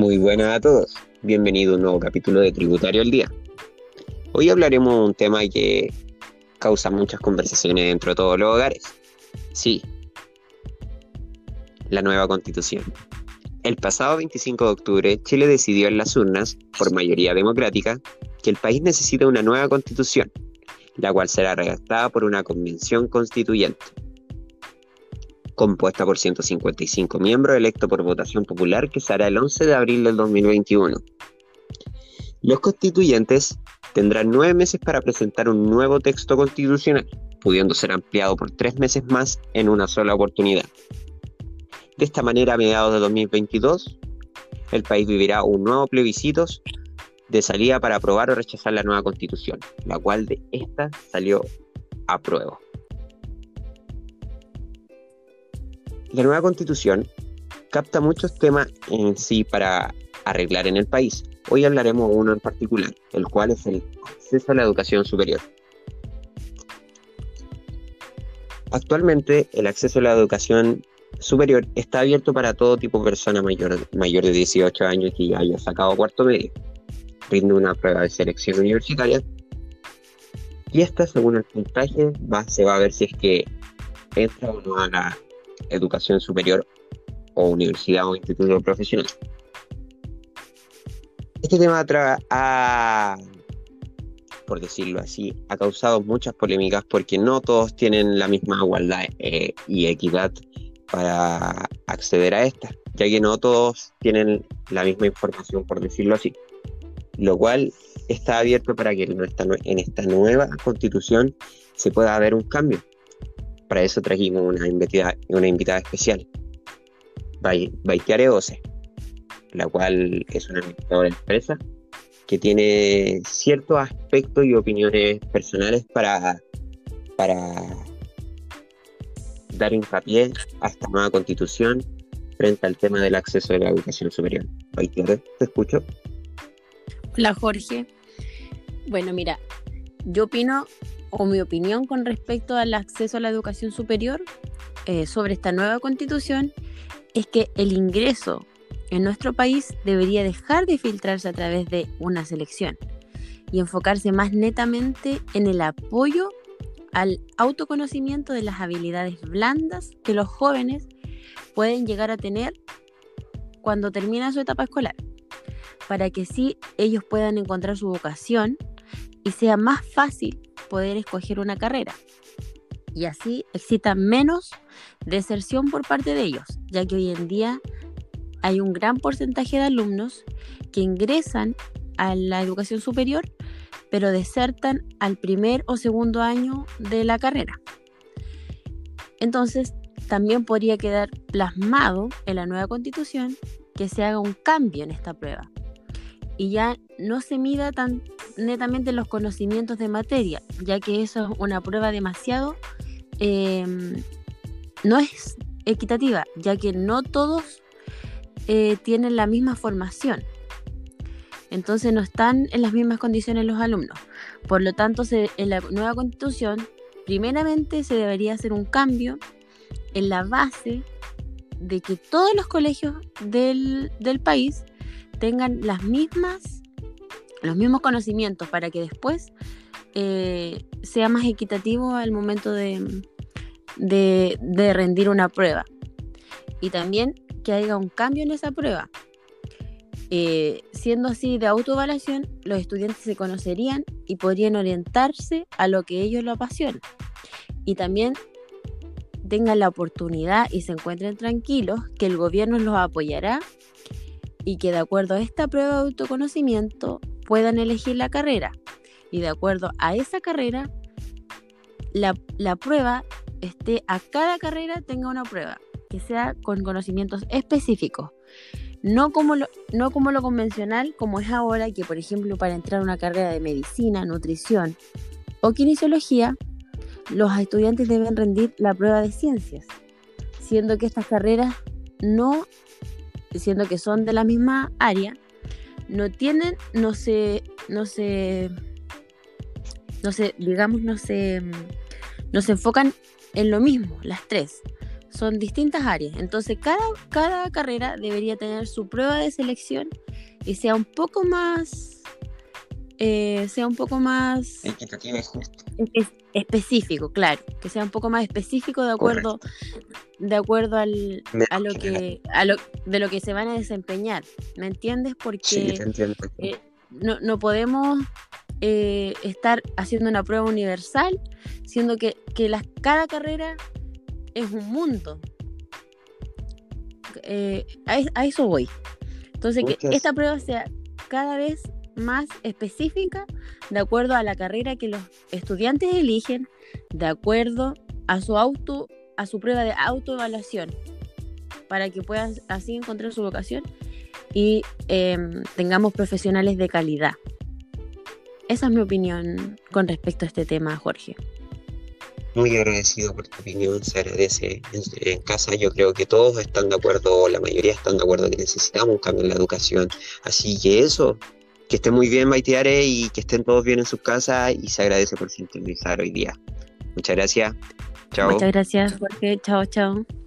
Muy buenas a todos, bienvenido a un nuevo capítulo de Tributario al Día. Hoy hablaremos de un tema que causa muchas conversaciones dentro de todos los hogares. Sí, la nueva constitución. El pasado 25 de octubre, Chile decidió en las urnas, por mayoría democrática, que el país necesita una nueva constitución, la cual será redactada por una convención constituyente compuesta por 155 miembros electos por votación popular que será el 11 de abril del 2021. Los constituyentes tendrán nueve meses para presentar un nuevo texto constitucional, pudiendo ser ampliado por tres meses más en una sola oportunidad. De esta manera, a mediados de 2022, el país vivirá un nuevo plebiscito de salida para aprobar o rechazar la nueva constitución, la cual de esta salió a prueba. La nueva constitución capta muchos temas en sí para arreglar en el país. Hoy hablaremos uno en particular, el cual es el acceso a la educación superior. Actualmente el acceso a la educación superior está abierto para todo tipo de persona mayor, mayor de 18 años que ya haya sacado cuarto medio. Rinde una prueba de selección universitaria y esta, según el puntaje, se va a ver si es que entra o no a la educación superior o universidad o instituto profesional. Este tema ha, por decirlo así, ha causado muchas polémicas porque no todos tienen la misma igualdad eh, y equidad para acceder a esta, ya que no todos tienen la misma información, por decirlo así. Lo cual está abierto para que en esta, en esta nueva constitución se pueda haber un cambio para eso trajimos una invitada, una invitada especial, Baitiare Ose, la cual es una administradora de empresa que tiene ciertos aspectos y opiniones personales para, para dar hincapié a esta nueva constitución frente al tema del acceso a la educación superior. Baitiare, te escucho. Hola Jorge. Bueno, mira, yo opino o mi opinión con respecto al acceso a la educación superior eh, sobre esta nueva constitución es que el ingreso en nuestro país debería dejar de filtrarse a través de una selección y enfocarse más netamente en el apoyo al autoconocimiento de las habilidades blandas que los jóvenes pueden llegar a tener cuando termina su etapa escolar, para que sí ellos puedan encontrar su vocación y sea más fácil poder escoger una carrera. Y así exista menos deserción por parte de ellos, ya que hoy en día hay un gran porcentaje de alumnos que ingresan a la educación superior, pero desertan al primer o segundo año de la carrera. Entonces, también podría quedar plasmado en la nueva constitución que se haga un cambio en esta prueba y ya no se mida tan netamente los conocimientos de materia, ya que eso es una prueba demasiado, em, no es equitativa, ya que no todos eh, tienen la misma formación. Entonces no están en las mismas condiciones los alumnos. Por lo tanto, en la nueva constitución, primeramente se debería hacer un cambio en la base de que todos los colegios del, del país tengan las mismas los mismos conocimientos para que después eh, sea más equitativo al momento de, de, rendir una prueba. Y también que haya un cambio en esa prueba. Eh, siendo así de autoevaluación, los estudiantes se conocerían y podrían orientarse a lo que ellos lo apasiona. Y también tengan la oportunidad y se encuentren tranquilos que el gobierno los apoyará y que de acuerdo a esta prueba de autoconocimiento puedan elegir la carrera y de acuerdo a esa carrera, la, prueba esté a cada carrera tenga una prueba que sea con conocimientos específicos. No como, lo, no como lo convencional, como es ahora, que por ejemplo para entrar a una carrera de medicina, nutrición o kinesiología, los estudiantes deben rendir la prueba de ciencias, siendo que estas carreras no, siendo que son de la misma área, no tienen, no se, no se, no se, digamos, no se, no se enfocan en lo mismo, las tres. son distintas áreas. Entonces, cada, cada carrera debería tener su prueba de selección y sea un poco más. Eh, sea un poco más específico, claro, que sea un poco más específico de acuerdo, de acuerdo al, a lo que, a lo, de lo que se van a desempeñar, ¿me entiendes? Porque eh, no, no, podemos eh, estar haciendo una prueba universal, siendo que, que cada carrera es un mundo. Eh, a, eso voy. Entonces, que esta prueba sea cada vez más específica de acuerdo a la carrera que los estudiantes eligen, de acuerdo a su auto, a su prueba de autoevaluación, para que puedan así encontrar su vocación y em, tengamos profesionales de calidad. Esa es mi opinión con respecto a este tema, Jorge muy agradecido por tu opinión, se agradece. En, casa yo creo que todos están de acuerdo, la mayoría están de acuerdo que necesitamos un cambio en la educación. Así que eso, que estén muy bien Maiteare y que estén todos bien en sus casas y se agradece por sintonizar hoy día. Muchas gracias. Muchas gracias, Jorge. Chao, chao.